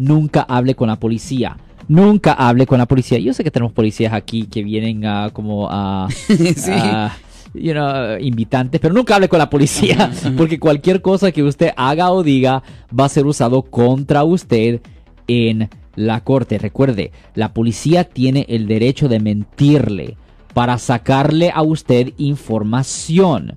nunca hable con la policía. Nunca hable con la policía. Yo sé que tenemos policías aquí que vienen a como a... Sí. a, you know, invitantes, pero nunca hable con la policía, porque cualquier cosa que usted haga o diga va a ser usado contra usted en la corte. Recuerde, la policía tiene el derecho de mentirle para sacarle a usted información.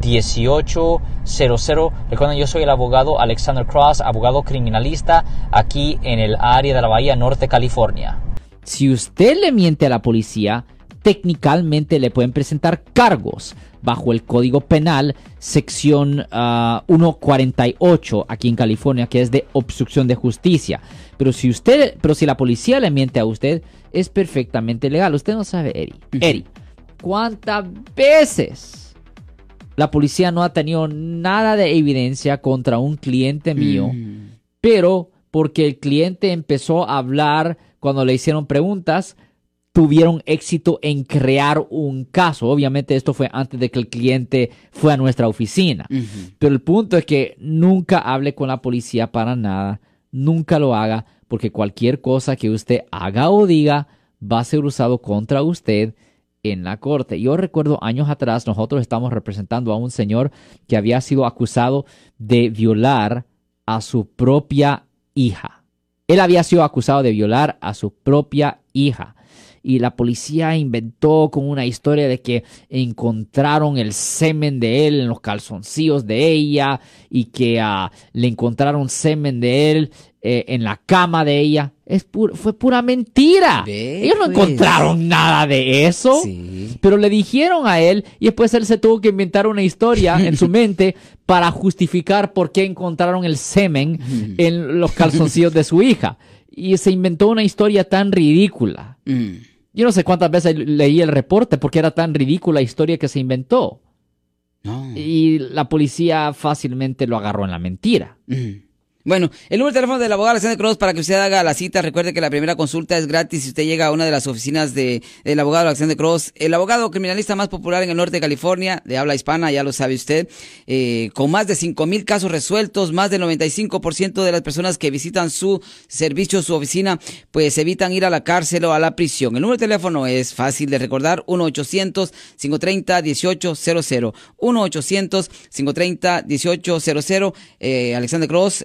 1-800-530-1800. Recuerden, yo soy el abogado Alexander Cross, abogado criminalista aquí en el área de la Bahía Norte, California. Si usted le miente a la policía, técnicamente le pueden presentar cargos bajo el Código Penal, sección ah, 148 aquí en California, que es de obstrucción de justicia. Pero si usted, pero si la policía le miente a usted, es perfectamente legal. Usted no sabe, Eri. Eri, ¿cuántas veces la policía no ha tenido nada de evidencia contra un cliente mío? Mm. pero porque el cliente empezó a hablar cuando le hicieron preguntas, tuvieron éxito en crear un caso. Obviamente esto fue antes de que el cliente fue a nuestra oficina. Pero el punto es que nunca hable con la policía para nada, nunca lo haga, porque cualquier cosa que usted haga o diga va a ser usado contra usted en la corte. Yo recuerdo años atrás, nosotros estamos representando a un señor que había sido acusado de violar a su propia hija. Él había sido acusado de violar a su propia hija. Y la policía inventó con una historia de que encontraron el semen de él en los calzoncillos de ella y que ah, le encontraron semen de él eh, en la cama de ella. Es pu- fue pura mentira. Ve, Ellos no pues. encontraron nada de eso. Sí. Pero le dijeron a él y después él se tuvo que inventar una historia en su mente para justificar por qué encontraron el semen en los calzoncillos de su hija. Y se inventó una historia tan ridícula. Yo no sé cuántas veces leí el reporte porque era tan ridícula la historia que se inventó. No. Y la policía fácilmente lo agarró en la mentira. Mm. Bueno, el número de teléfono del abogado Alexander Cross para que usted haga la cita. Recuerde que la primera consulta es gratis si usted llega a una de las oficinas de, del abogado Alexander Cross. El abogado criminalista más popular en el norte de California, de habla hispana, ya lo sabe usted, eh, con más de cinco mil casos resueltos, más del 95% de las personas que visitan su servicio, su oficina, pues evitan ir a la cárcel o a la prisión. El número de teléfono es fácil de recordar, 1-800-530-1800. 1-800-530-1800. Eh, Alexander Cross,